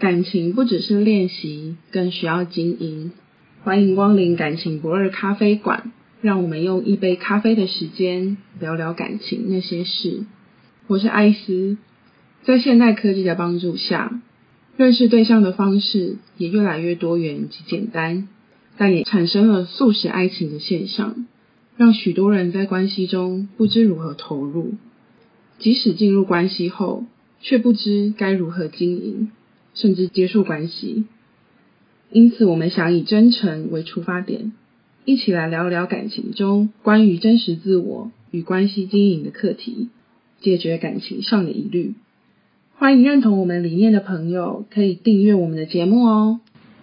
感情不只是练习，更需要经营。欢迎光临感情不二咖啡馆，让我们用一杯咖啡的时间聊聊感情那些事。我是艾斯，在现代科技的帮助下，认识对象的方式也越来越多元及简单，但也产生了速食爱情的现象，让许多人在关系中不知如何投入，即使进入关系后，却不知该如何经营，甚至结束关系。因此，我们想以真诚为出发点，一起来聊聊感情中关于真实自我与关系经营的课题，解决感情上的疑虑。欢迎认同我们理念的朋友，可以订阅我们的节目哦。